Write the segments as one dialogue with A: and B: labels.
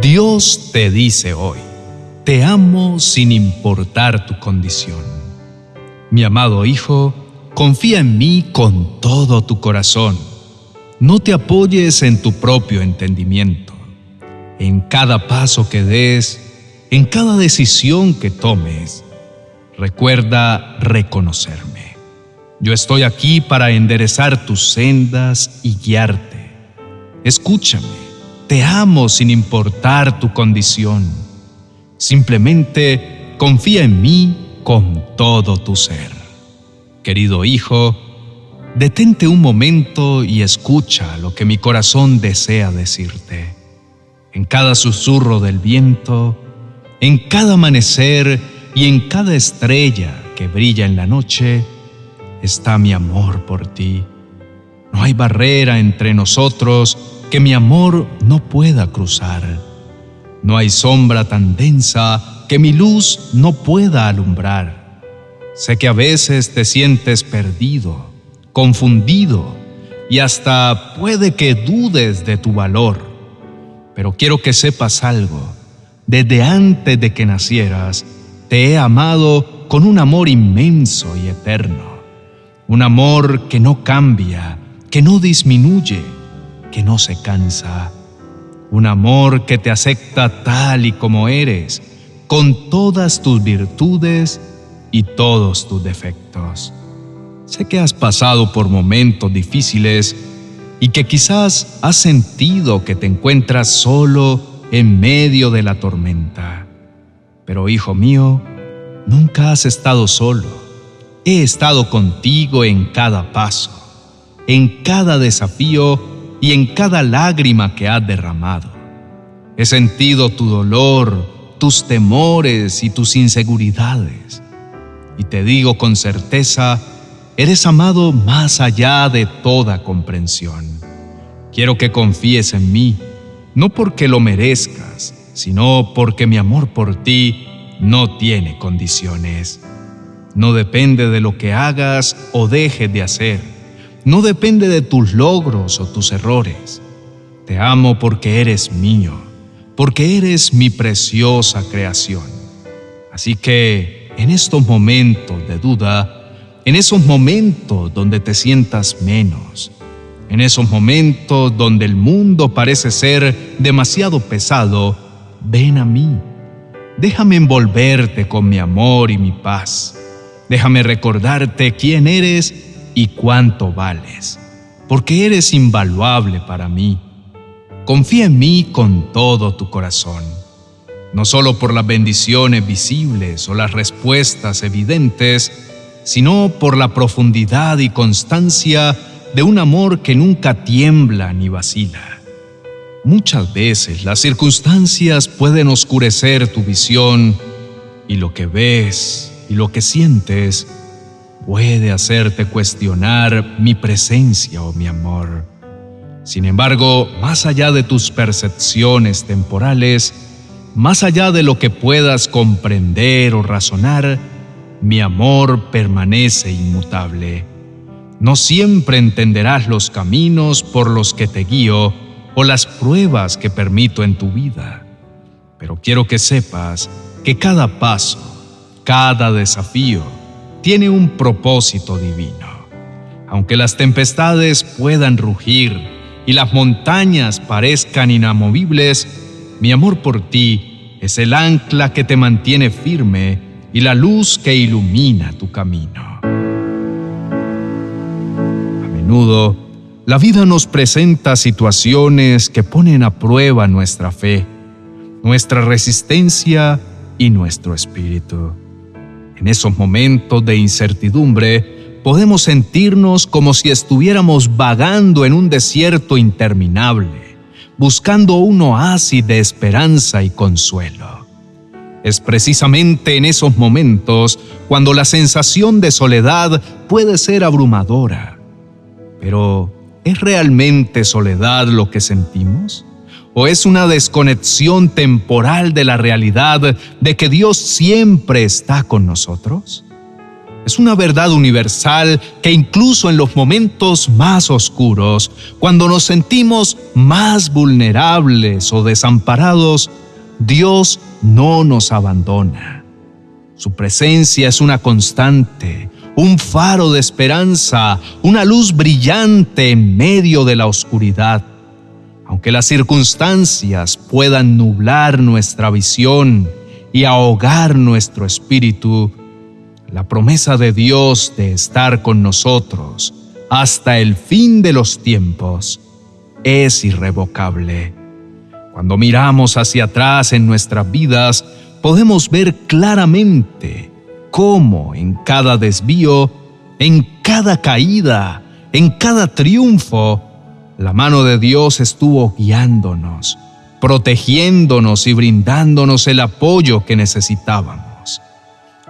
A: Dios te dice hoy, te amo sin importar tu condición. Mi amado Hijo, confía en mí con todo tu corazón. No te apoyes en tu propio entendimiento. En cada paso que des, en cada decisión que tomes, recuerda reconocerme. Yo estoy aquí para enderezar tus sendas y guiarte. Escúchame te amo sin importar tu condición. Simplemente confía en mí con todo tu ser. Querido hijo, detente un momento y escucha lo que mi corazón desea decirte. En cada susurro del viento, en cada amanecer y en cada estrella que brilla en la noche, está mi amor por ti. No hay barrera entre nosotros que mi amor no pueda cruzar. No hay sombra tan densa que mi luz no pueda alumbrar. Sé que a veces te sientes perdido, confundido y hasta puede que dudes de tu valor. Pero quiero que sepas algo. Desde antes de que nacieras, te he amado con un amor inmenso y eterno. Un amor que no cambia, que no disminuye que no se cansa, un amor que te acepta tal y como eres, con todas tus virtudes y todos tus defectos. Sé que has pasado por momentos difíciles y que quizás has sentido que te encuentras solo en medio de la tormenta. Pero hijo mío, nunca has estado solo. He estado contigo en cada paso, en cada desafío y en cada lágrima que has derramado. He sentido tu dolor, tus temores y tus inseguridades. Y te digo con certeza, eres amado más allá de toda comprensión. Quiero que confíes en mí, no porque lo merezcas, sino porque mi amor por ti no tiene condiciones. No depende de lo que hagas o dejes de hacer no depende de tus logros o tus errores. Te amo porque eres mío, porque eres mi preciosa creación. Así que en estos momentos de duda, en esos momentos donde te sientas menos, en esos momentos donde el mundo parece ser demasiado pesado, ven a mí. Déjame envolverte con mi amor y mi paz. Déjame recordarte quién eres y cuánto vales, porque eres invaluable para mí. Confía en mí con todo tu corazón, no solo por las bendiciones visibles o las respuestas evidentes, sino por la profundidad y constancia de un amor que nunca tiembla ni vacila. Muchas veces las circunstancias pueden oscurecer tu visión y lo que ves y lo que sientes puede hacerte cuestionar mi presencia o mi amor. Sin embargo, más allá de tus percepciones temporales, más allá de lo que puedas comprender o razonar, mi amor permanece inmutable. No siempre entenderás los caminos por los que te guío o las pruebas que permito en tu vida, pero quiero que sepas que cada paso, cada desafío, tiene un propósito divino. Aunque las tempestades puedan rugir y las montañas parezcan inamovibles, mi amor por ti es el ancla que te mantiene firme y la luz que ilumina tu camino. A menudo, la vida nos presenta situaciones que ponen a prueba nuestra fe, nuestra resistencia y nuestro espíritu. En esos momentos de incertidumbre, podemos sentirnos como si estuviéramos vagando en un desierto interminable, buscando un oasis de esperanza y consuelo. Es precisamente en esos momentos cuando la sensación de soledad puede ser abrumadora. Pero, ¿es realmente soledad lo que sentimos? ¿O es una desconexión temporal de la realidad de que Dios siempre está con nosotros? Es una verdad universal que incluso en los momentos más oscuros, cuando nos sentimos más vulnerables o desamparados, Dios no nos abandona. Su presencia es una constante, un faro de esperanza, una luz brillante en medio de la oscuridad. Aunque las circunstancias puedan nublar nuestra visión y ahogar nuestro espíritu, la promesa de Dios de estar con nosotros hasta el fin de los tiempos es irrevocable. Cuando miramos hacia atrás en nuestras vidas, podemos ver claramente cómo en cada desvío, en cada caída, en cada triunfo, la mano de Dios estuvo guiándonos, protegiéndonos y brindándonos el apoyo que necesitábamos.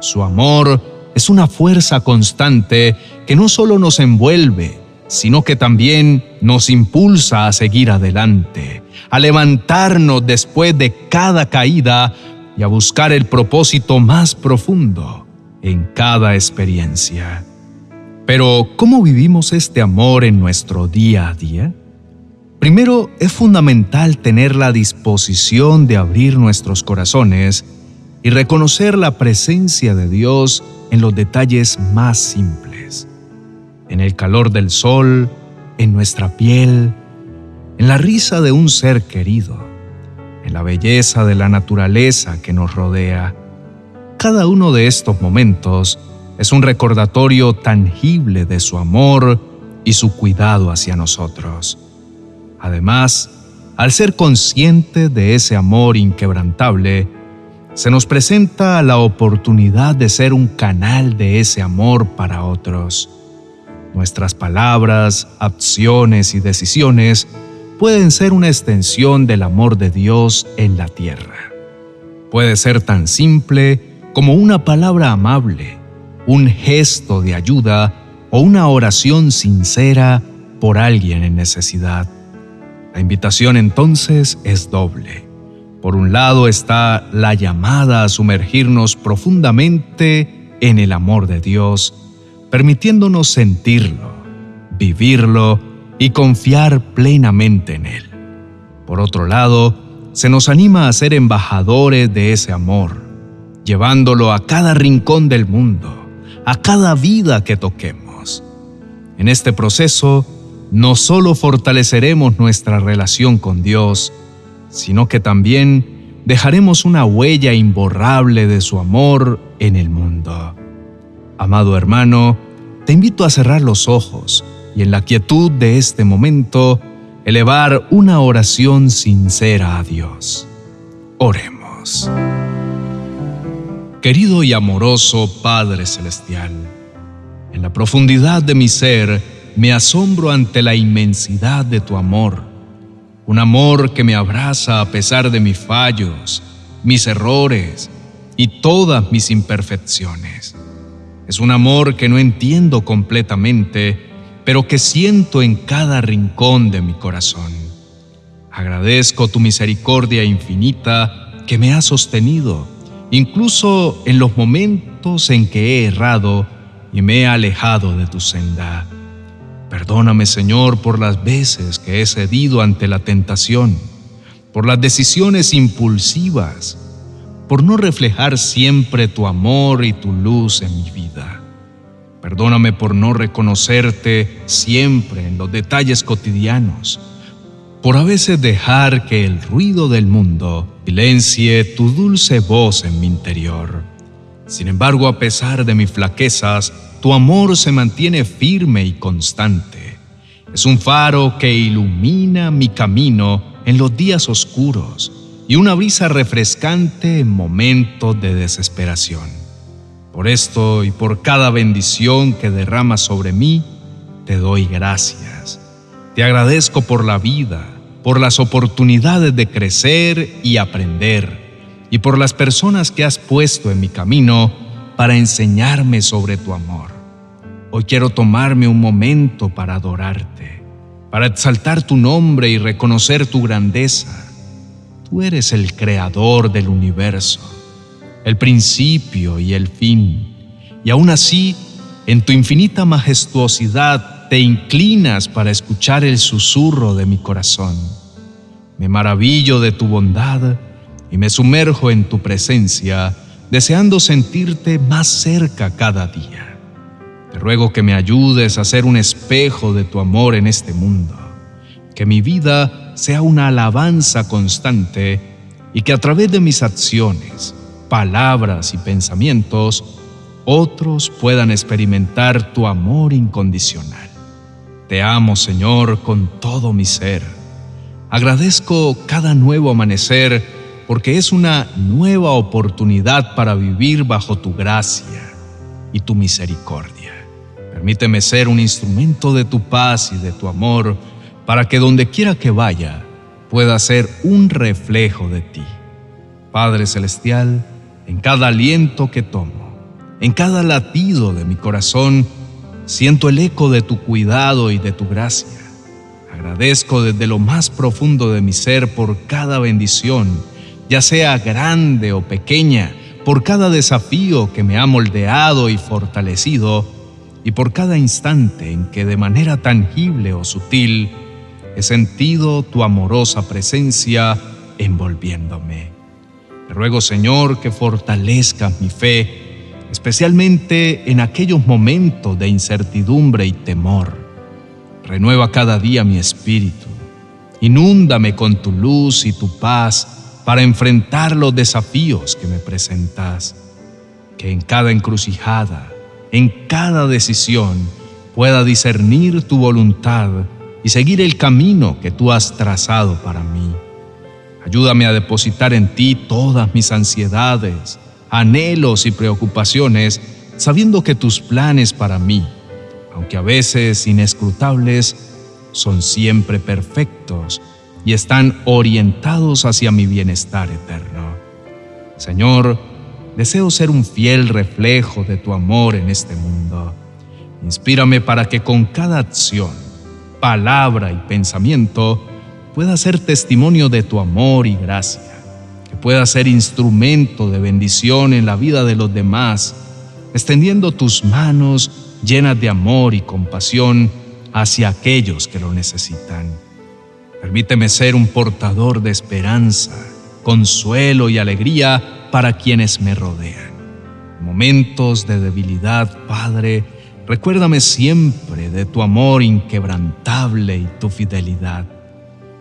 A: Su amor es una fuerza constante que no solo nos envuelve, sino que también nos impulsa a seguir adelante, a levantarnos después de cada caída y a buscar el propósito más profundo en cada experiencia. Pero, ¿cómo vivimos este amor en nuestro día a día? Primero, es fundamental tener la disposición de abrir nuestros corazones y reconocer la presencia de Dios en los detalles más simples, en el calor del sol, en nuestra piel, en la risa de un ser querido, en la belleza de la naturaleza que nos rodea. Cada uno de estos momentos es un recordatorio tangible de su amor y su cuidado hacia nosotros. Además, al ser consciente de ese amor inquebrantable, se nos presenta la oportunidad de ser un canal de ese amor para otros. Nuestras palabras, acciones y decisiones pueden ser una extensión del amor de Dios en la tierra. Puede ser tan simple como una palabra amable, un gesto de ayuda o una oración sincera por alguien en necesidad. La invitación entonces es doble por un lado está la llamada a sumergirnos profundamente en el amor de Dios, permitiéndonos sentirlo, vivirlo y confiar plenamente en Él. Por otro lado, se nos anima a ser embajadores de ese amor, llevándolo a cada rincón del mundo, a cada vida que toquemos. En este proceso, no solo fortaleceremos nuestra relación con Dios, sino que también dejaremos una huella imborrable de su amor en el mundo. Amado hermano, te invito a cerrar los ojos y en la quietud de este momento elevar una oración sincera a Dios. Oremos. Querido y amoroso Padre Celestial, en la profundidad de mi ser me asombro ante la inmensidad de tu amor un amor que me abraza a pesar de mis fallos, mis errores y todas mis imperfecciones. Es un amor que no entiendo completamente, pero que siento en cada rincón de mi corazón. Agradezco tu misericordia infinita que me ha sostenido, incluso en los momentos en que he errado y me he alejado de tu senda. Perdóname, Señor, por las veces que he cedido ante la tentación, por las decisiones impulsivas, por no reflejar siempre tu amor y tu luz en mi vida. Perdóname por no reconocerte siempre en los detalles cotidianos, por a veces dejar que el ruido del mundo silencie tu dulce voz en mi interior. Sin embargo, a pesar de mis flaquezas, tu amor se mantiene firme y constante. Es un faro que ilumina mi camino en los días oscuros y una brisa refrescante en momentos de desesperación. Por esto y por cada bendición que derramas sobre mí, te doy gracias. Te agradezco por la vida, por las oportunidades de crecer y aprender, y por las personas que has puesto en mi camino para enseñarme sobre tu amor. Hoy quiero tomarme un momento para adorarte, para exaltar tu nombre y reconocer tu grandeza. Tú eres el creador del universo, el principio y el fin, y aún así en tu infinita majestuosidad te inclinas para escuchar el susurro de mi corazón. Me maravillo de tu bondad y me sumerjo en tu presencia, deseando sentirte más cerca cada día. Te ruego que me ayudes a ser un espejo de tu amor en este mundo, que mi vida sea una alabanza constante y que a través de mis acciones, palabras y pensamientos, otros puedan experimentar tu amor incondicional. Te amo, Señor, con todo mi ser. Agradezco cada nuevo amanecer porque es una nueva oportunidad para vivir bajo tu gracia y tu misericordia. Permíteme ser un instrumento de tu paz y de tu amor para que donde quiera que vaya pueda ser un reflejo de ti. Padre Celestial, en cada aliento que tomo, en cada latido de mi corazón siento el eco de tu cuidado y de tu gracia. Agradezco desde lo más profundo de mi ser por cada bendición, ya sea grande o pequeña, por cada desafío que me ha moldeado y fortalecido, y por cada instante en que de manera tangible o sutil he sentido tu amorosa presencia envolviéndome. Te ruego, Señor, que fortalezcas mi fe especialmente en aquellos momentos de incertidumbre y temor. Renueva cada día mi espíritu. Inúndame con tu luz y tu paz para enfrentar los desafíos que me presentas. Que en cada encrucijada, en cada decisión, pueda discernir tu voluntad y seguir el camino que tú has trazado para mí. Ayúdame a depositar en ti todas mis ansiedades, anhelos y preocupaciones, sabiendo que tus planes para mí, aunque a veces inescrutables, son siempre perfectos y están orientados hacia mi bienestar eterno. Señor, deseo ser un fiel reflejo de tu amor en este mundo. Inspírame para que con cada acción, palabra y pensamiento pueda ser testimonio de tu amor y gracia pueda ser instrumento de bendición en la vida de los demás, extendiendo tus manos llenas de amor y compasión hacia aquellos que lo necesitan. Permíteme ser un portador de esperanza, consuelo y alegría para quienes me rodean. En momentos de debilidad, Padre, recuérdame siempre de tu amor inquebrantable y tu fidelidad.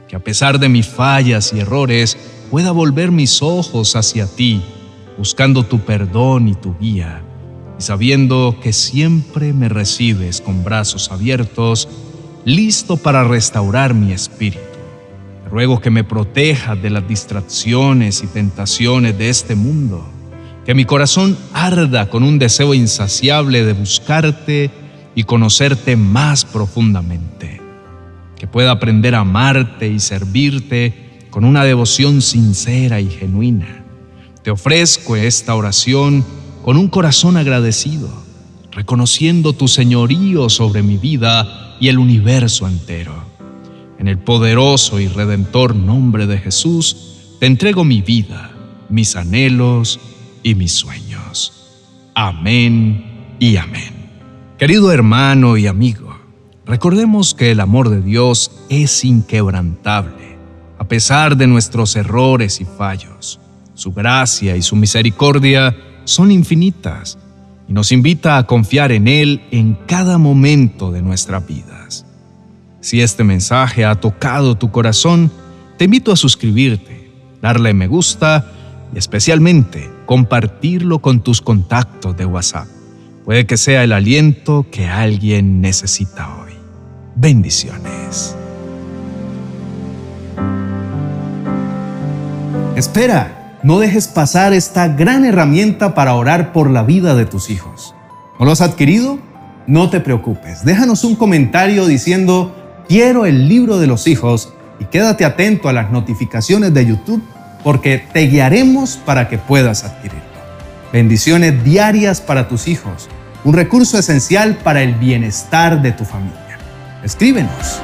A: Que a pesar de mis fallas y errores, pueda volver mis ojos hacia ti, buscando tu perdón y tu guía, y sabiendo que siempre me recibes con brazos abiertos, listo para restaurar mi espíritu. Te ruego que me protejas de las distracciones y tentaciones de este mundo, que mi corazón arda con un deseo insaciable de buscarte y conocerte más profundamente, que pueda aprender a amarte y servirte con una devoción sincera y genuina. Te ofrezco esta oración con un corazón agradecido, reconociendo tu señorío sobre mi vida y el universo entero. En el poderoso y redentor nombre de Jesús, te entrego mi vida, mis anhelos y mis sueños. Amén y amén. Querido hermano y amigo, recordemos que el amor de Dios es inquebrantable a pesar de nuestros errores y fallos. Su gracia y su misericordia son infinitas y nos invita a confiar en Él en cada momento de nuestras vidas. Si este mensaje ha tocado tu corazón, te invito a suscribirte, darle me gusta y especialmente compartirlo con tus contactos de WhatsApp. Puede que sea el aliento que alguien necesita hoy. Bendiciones.
B: Espera, no dejes pasar esta gran herramienta para orar por la vida de tus hijos. ¿No lo has adquirido? No te preocupes, déjanos un comentario diciendo quiero el libro de los hijos y quédate atento a las notificaciones de YouTube porque te guiaremos para que puedas adquirirlo. Bendiciones diarias para tus hijos, un recurso esencial para el bienestar de tu familia. Escríbenos